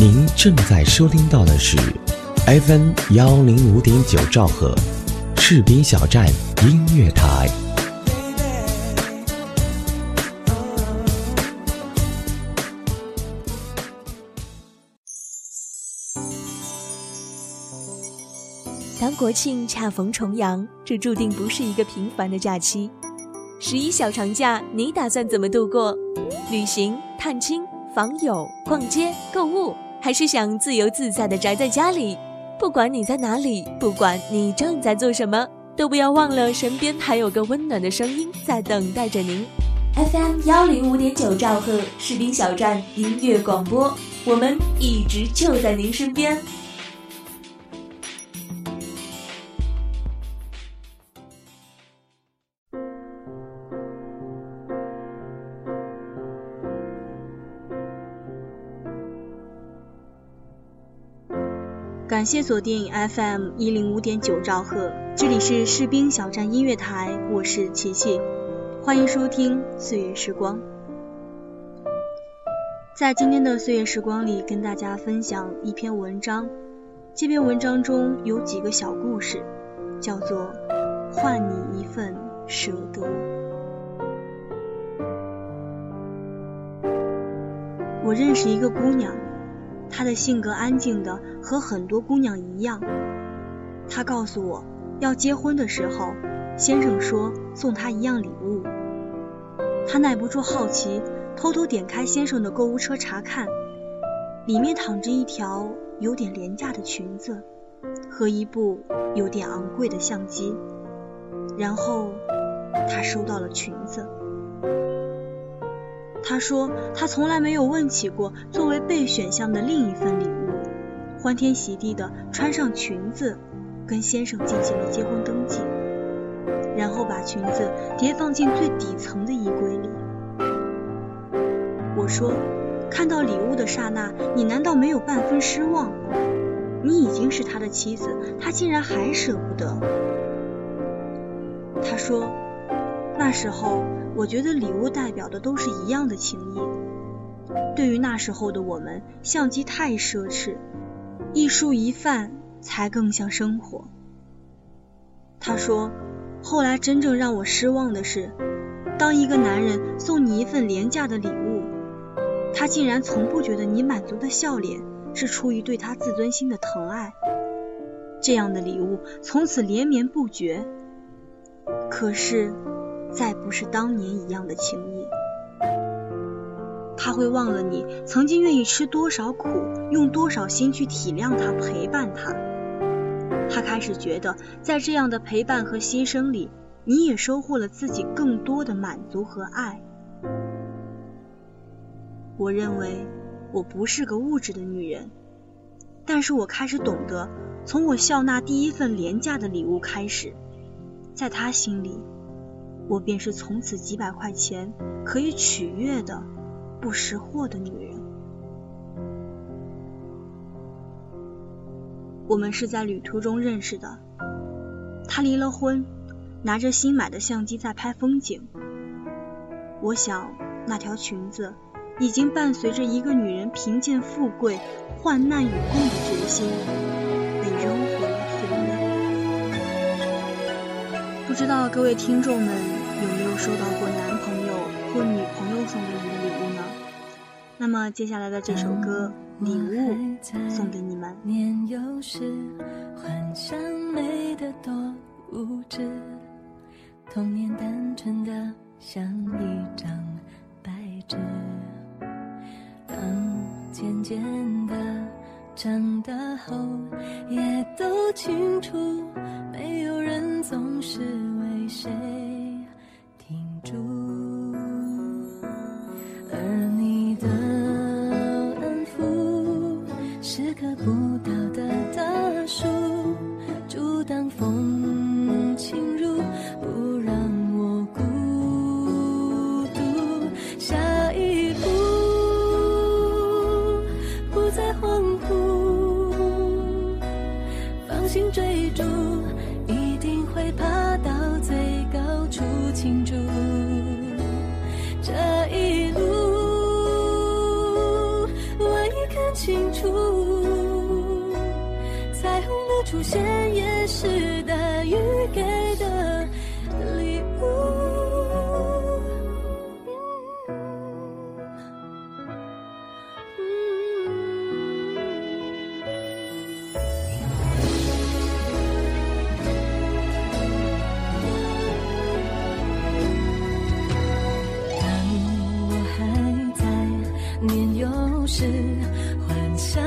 您正在收听到的是 FM 幺零五点九兆赫，士兵小站音乐台。当国庆恰逢重阳，这注定不是一个平凡的假期。十一小长假，你打算怎么度过？旅行、探亲、访友、逛街、购物？还是想自由自在的宅在家里，不管你在哪里，不管你正在做什么，都不要忘了身边还有个温暖的声音在等待着您。FM 幺零五点九兆赫士兵小站音乐广播，我们一直就在您身边。感谢锁定 FM 一零五点九兆赫，这里是士兵小站音乐台，我是琪琪，欢迎收听岁月时光。在今天的岁月时光里，跟大家分享一篇文章，这篇文章中有几个小故事，叫做《换你一份舍得》。我认识一个姑娘。她的性格安静的和很多姑娘一样。她告诉我，要结婚的时候，先生说送她一样礼物。她耐不住好奇，偷偷点开先生的购物车查看，里面躺着一条有点廉价的裙子和一部有点昂贵的相机。然后，她收到了裙子。他说，他从来没有问起过作为备选项的另一份礼物，欢天喜地的穿上裙子，跟先生进行了结婚登记，然后把裙子叠放进最底层的衣柜里。我说，看到礼物的刹那，你难道没有半分失望？你已经是他的妻子，他竟然还舍不得。他说，那时候。我觉得礼物代表的都是一样的情谊。对于那时候的我们，相机太奢侈，一蔬一饭才更像生活。他说，后来真正让我失望的是，当一个男人送你一份廉价的礼物，他竟然从不觉得你满足的笑脸是出于对他自尊心的疼爱。这样的礼物从此连绵不绝。可是。再不是当年一样的情谊，他会忘了你曾经愿意吃多少苦，用多少心去体谅他、陪伴他。他开始觉得，在这样的陪伴和牺牲里，你也收获了自己更多的满足和爱。我认为我不是个物质的女人，但是我开始懂得，从我笑纳第一份廉价的礼物开始，在他心里。我便是从此几百块钱可以取悦的不识货的女人。我们是在旅途中认识的，他离了婚，拿着新买的相机在拍风景。我想那条裙子已经伴随着一个女人贫贱富贵、患难与共的决心，被扔回了岁月。不知道各位听众们。收到过男朋友或女朋友送给你的礼物呢？那么接下来的这首歌《礼物》送给你们。年幼时幻想美的多无知，童年单纯的像一张白纸。当渐渐的长大后，也都清楚，没有人总是为谁。得不到的是，幻想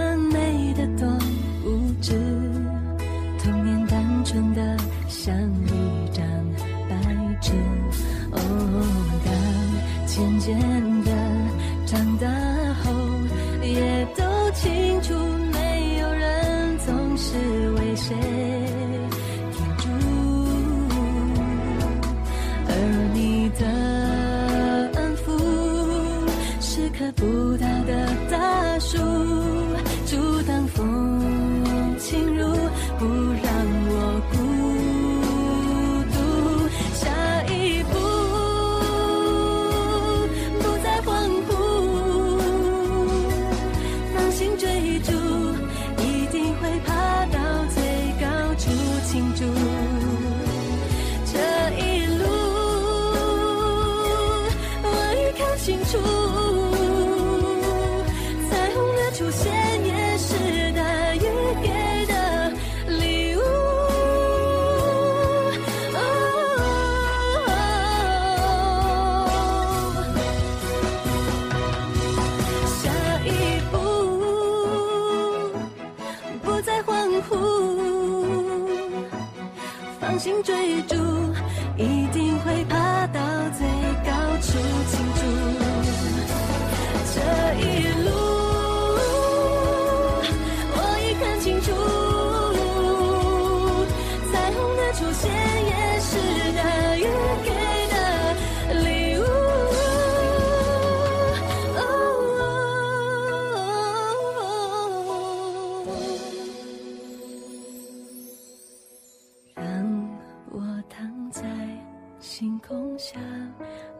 下，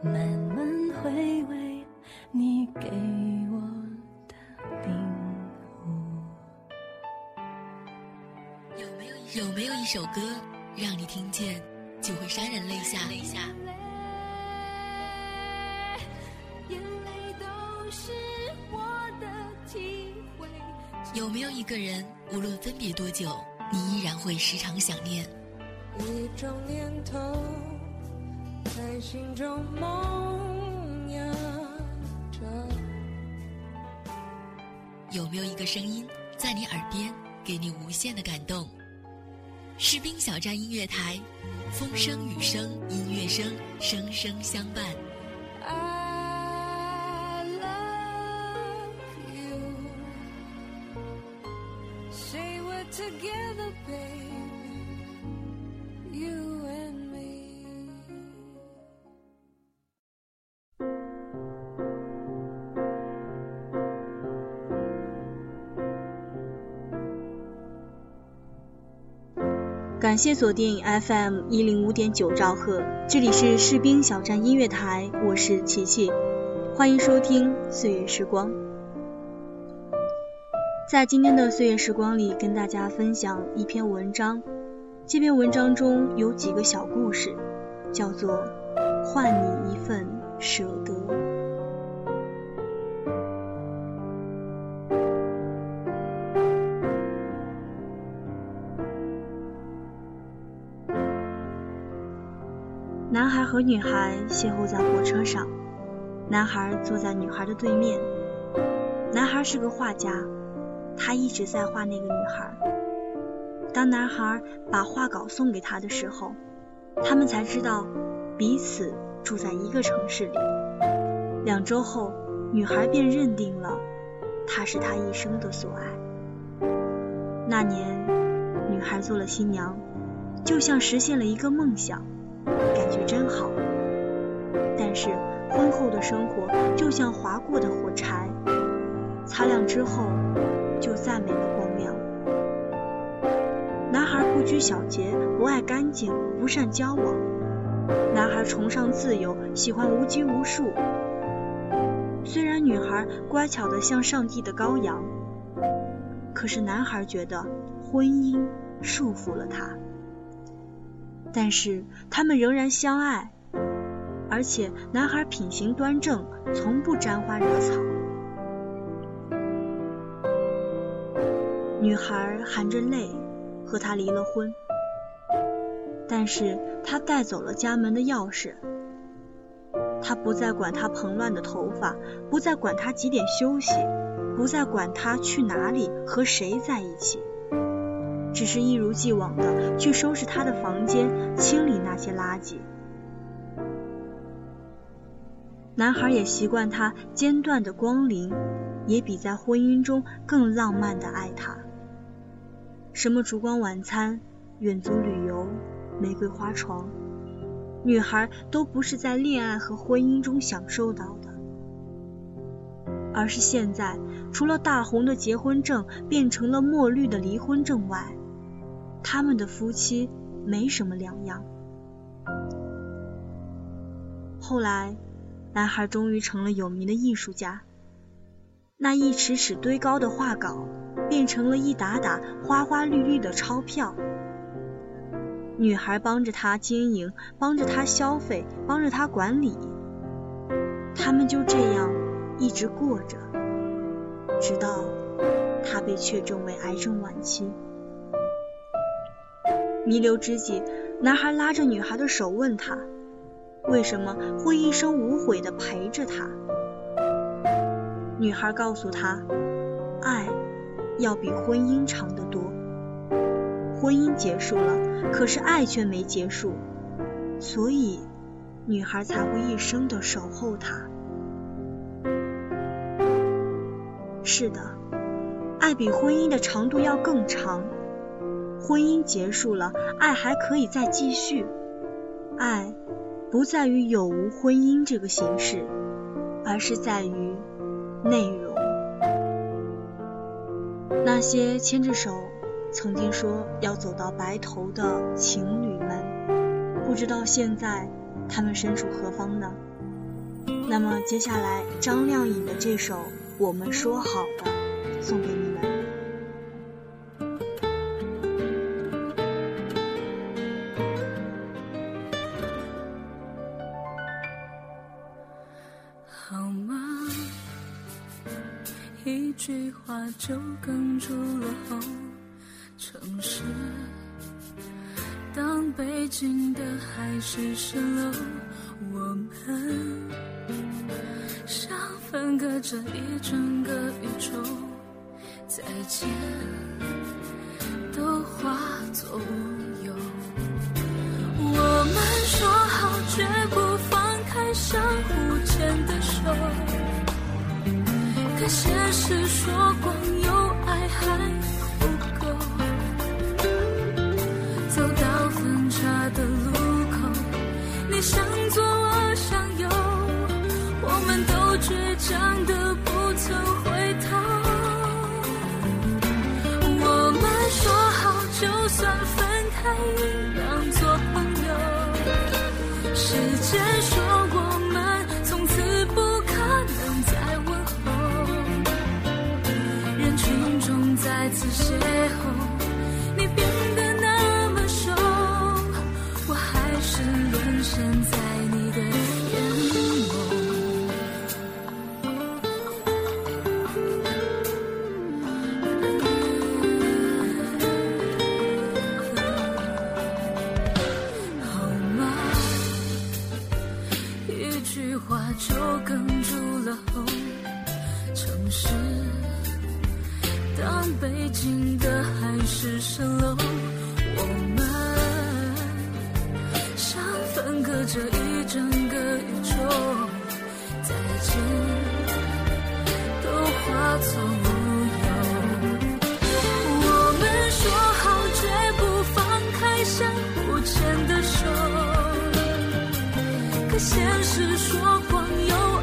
慢慢回味你给我的。有没有一有没有一首歌，让你听见就会潸然泪下？泪下。眼泪都是我的体会。有没有一个人，无论分别多久，你依然会时常想念？一种念头在心中萌芽着。有没有一个声音，在你耳边，给你无限的感动？士兵小站音乐台，风声雨声音乐声，声声相伴。I love you. Say we're together, 感谢锁定 FM 一零五点九兆赫，这里是士兵小站音乐台，我是琪琪，欢迎收听岁月时光。在今天的岁月时光里，跟大家分享一篇文章，这篇文章中有几个小故事，叫做《换你一份舍得》。和女孩邂逅在火车上，男孩坐在女孩的对面。男孩是个画家，他一直在画那个女孩。当男孩把画稿送给他的时候，他们才知道彼此住在一个城市里。两周后，女孩便认定了他是她一生的所爱。那年，女孩做了新娘，就像实现了一个梦想。感觉真好。但是婚后的生活就像划过的火柴，擦亮之后就再没了光亮。男孩不拘小节，不爱干净，不善交往。男孩崇尚自由，喜欢无拘无束。虽然女孩乖巧的像上帝的羔羊，可是男孩觉得婚姻束缚了他。但是他们仍然相爱，而且男孩品行端正，从不沾花惹草。女孩含着泪和他离了婚，但是他带走了家门的钥匙。他不再管他蓬乱的头发，不再管他几点休息，不再管他去哪里和谁在一起，只是一如既往的去收拾他的房间，清理那些垃圾。男孩也习惯他间断的光临，也比在婚姻中更浪漫的爱他。什么烛光晚餐、远足旅游、玫瑰花床。女孩都不是在恋爱和婚姻中享受到的，而是现在除了大红的结婚证变成了墨绿的离婚证外，他们的夫妻没什么两样。后来，男孩终于成了有名的艺术家，那一尺尺堆高的画稿变成了一沓沓花花绿绿的钞票。女孩帮着他经营，帮着他消费，帮着他管理，他们就这样一直过着，直到他被确诊为癌症晚期。弥留之际，男孩拉着女孩的手问她，为什么会一生无悔的陪着她？女孩告诉他，爱要比婚姻长得多。婚姻结束了，可是爱却没结束，所以女孩才会一生的守候他。是的，爱比婚姻的长度要更长。婚姻结束了，爱还可以再继续。爱不在于有无婚姻这个形式，而是在于内容。那些牵着手。曾经说要走到白头的情侣们，不知道现在他们身处何方呢？那么接下来张靓颖的这首《我们说好的》送给你当北京的海市蜃楼，我们像分隔着一整个宇宙，再见都化作乌有。我们说好绝不放开相互牵的手，可现实说光再是说谎又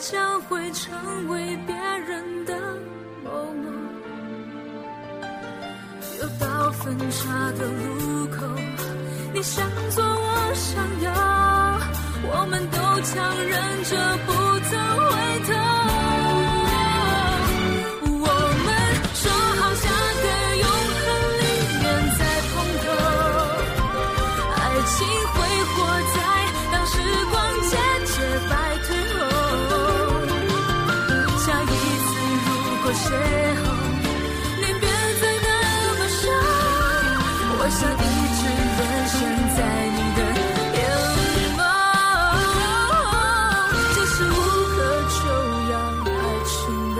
将会成为别人的某某。又到分岔的路口，你向左，我向右，我们都强忍着不曾回头。想一直沦陷在你的眼眸。这是无可救药爱情的。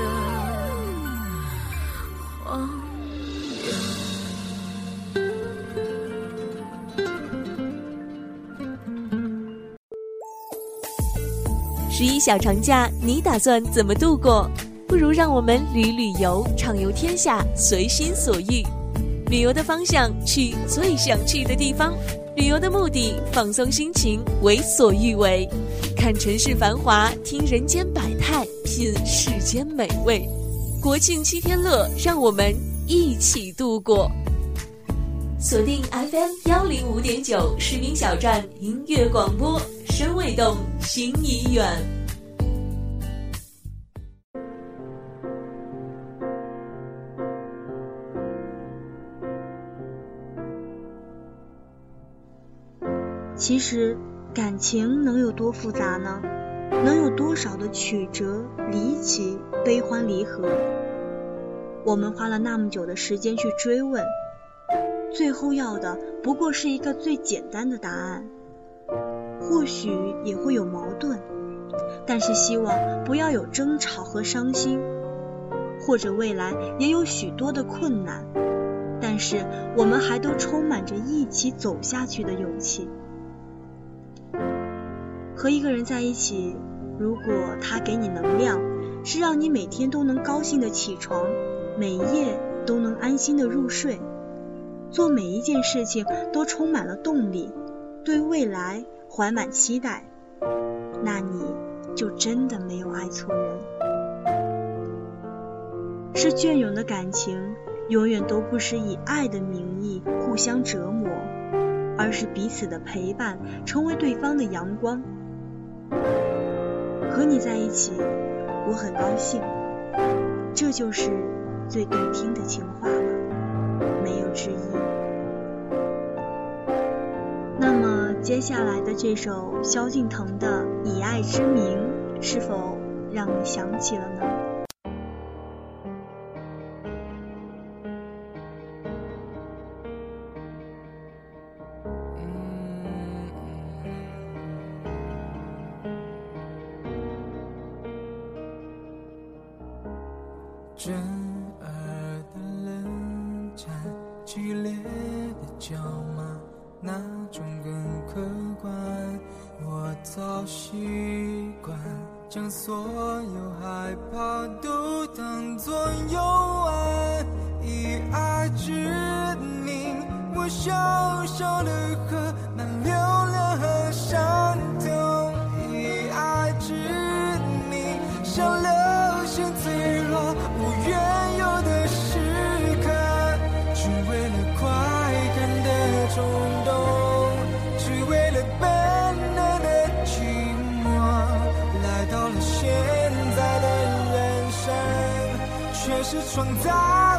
十一小长假，你打算怎么度过？不如让我们旅旅游，畅游天下，随心所欲。旅游的方向，去最想去的地方；旅游的目的，放松心情，为所欲为。看城市繁华，听人间百态，品世间美味。国庆七天乐，让我们一起度过。锁定 FM 幺零五点九，士兵小站音乐广播，身未动，心已远。其实，感情能有多复杂呢？能有多少的曲折离奇、悲欢离合？我们花了那么久的时间去追问，最后要的不过是一个最简单的答案。或许也会有矛盾，但是希望不要有争吵和伤心。或者未来也有许多的困难，但是我们还都充满着一起走下去的勇气。和一个人在一起，如果他给你能量，是让你每天都能高兴的起床，每夜都能安心的入睡，做每一件事情都充满了动力，对未来怀满期待，那你就真的没有爱错人。是隽永的感情，永远都不是以爱的名义互相折磨，而是彼此的陪伴，成为对方的阳光。和你在一起，我很高兴，这就是最动听的情话了，没有之一。那么接下来的这首萧敬腾的《以爱之名》，是否让你想起了呢？的叫骂，哪种更客观？我早习惯。将所有害怕都当作游玩，以爱之名，我小小的河满流量和伤是创造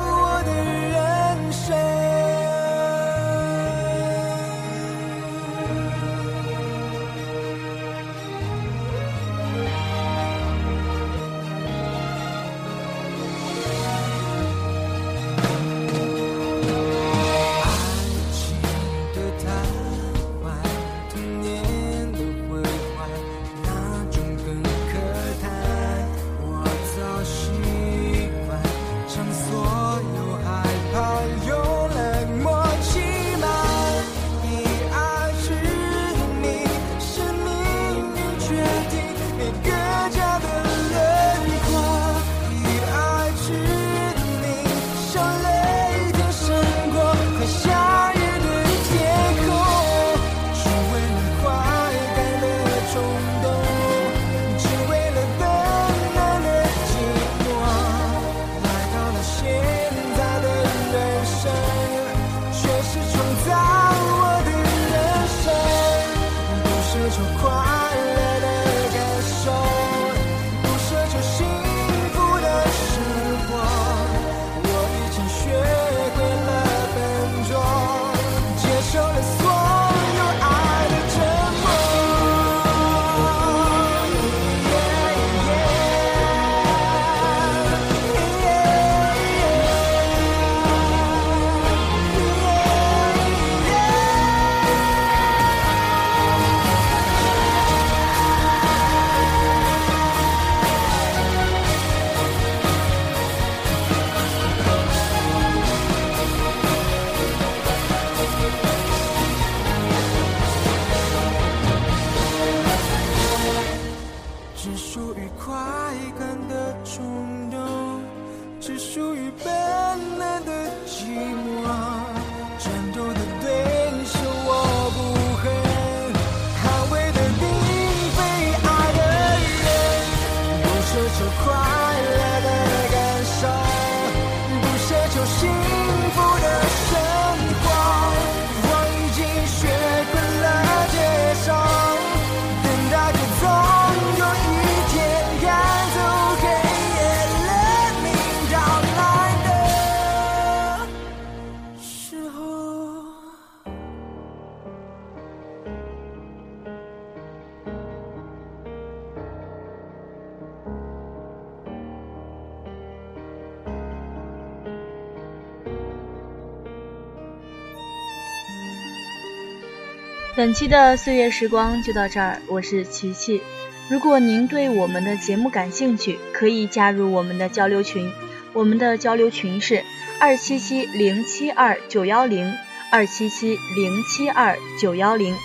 本期的岁月时光就到这儿，我是琪琪。如果您对我们的节目感兴趣，可以加入我们的交流群。我们的交流群是二七七零七二九幺零二七七零七二九幺零。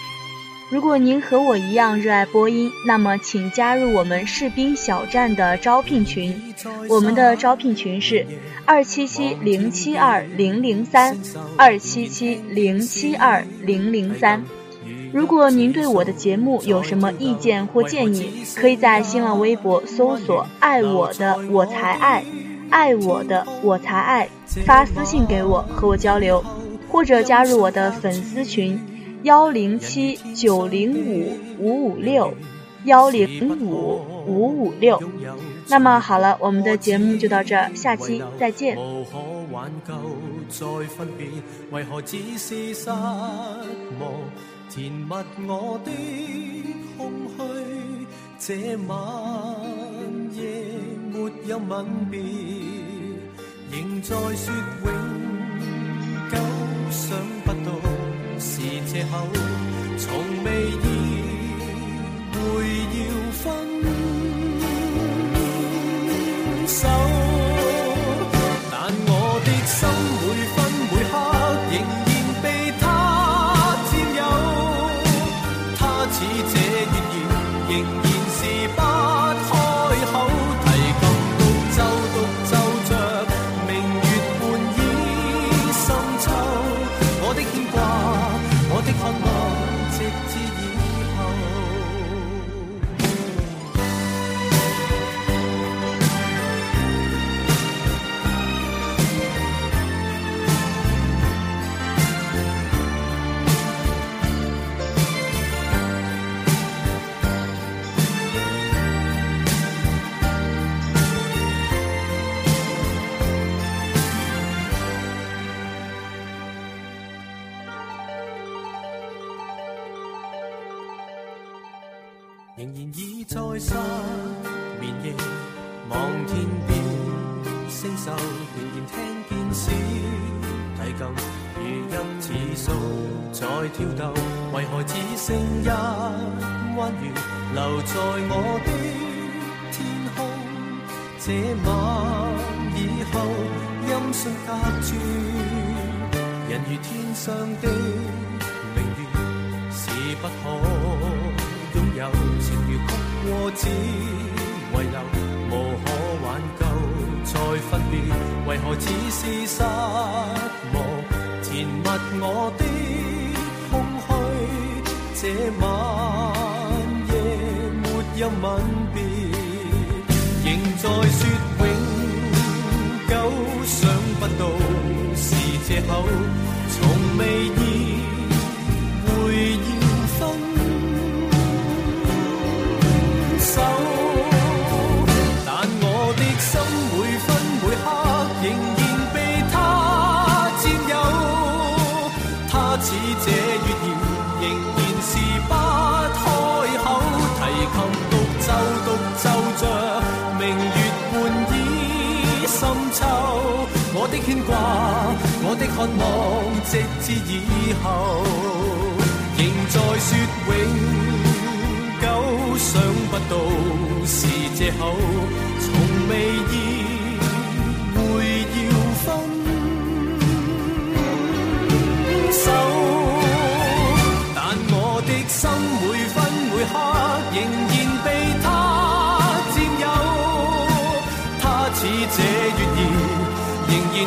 如果您和我一样热爱播音，那么请加入我们士兵小站的招聘群。我们的招聘群是二七七零七二零零三二七七零七二零零三。如果您对我的节目有什么意见或建议，可以在新浪微博搜索“爱我的我才爱”，爱我的我才爱，发私信给我和我交流，或者加入我的粉丝群幺零七九零五五五六幺零五五五六。那么好了，我们的节目就到这儿，下期再见。填密我的空虚，这晚夜没有吻别，仍在说永久，想不到是借口，从未在我的天空？這晚以後，音訊隔絕，人如天上的明月，是不可。擁有情如曲過，只遗留無可挽救，再分別，為何只是失望？填密我的空虛，這晚一吻别，仍在说永久，想不到是借口，从未意我的牵挂，我的渴望，直至以后，仍在说永。久想不到是借口，从未意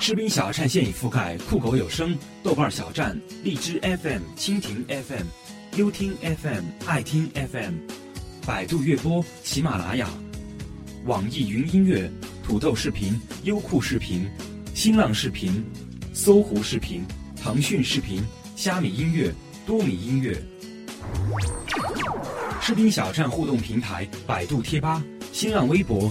士兵小站现已覆盖酷狗有声、豆瓣小站、荔枝 FM、蜻蜓 FM、优听 FM、爱听 FM、百度乐播、喜马拉雅、网易云音乐、土豆视频、优酷视频、新浪视频、搜狐视频、腾讯视频、虾米音乐、多米音乐。士兵小站互动平台：百度贴吧、新浪微博、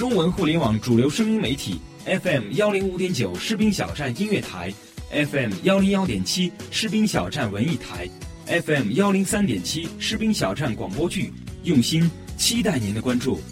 中文互联网主流声音媒体 FM 幺零五点九士兵小站音乐台，FM 幺零幺点七士兵小站文艺台，FM 幺零三点七士兵小站广播剧，用心期待您的关注。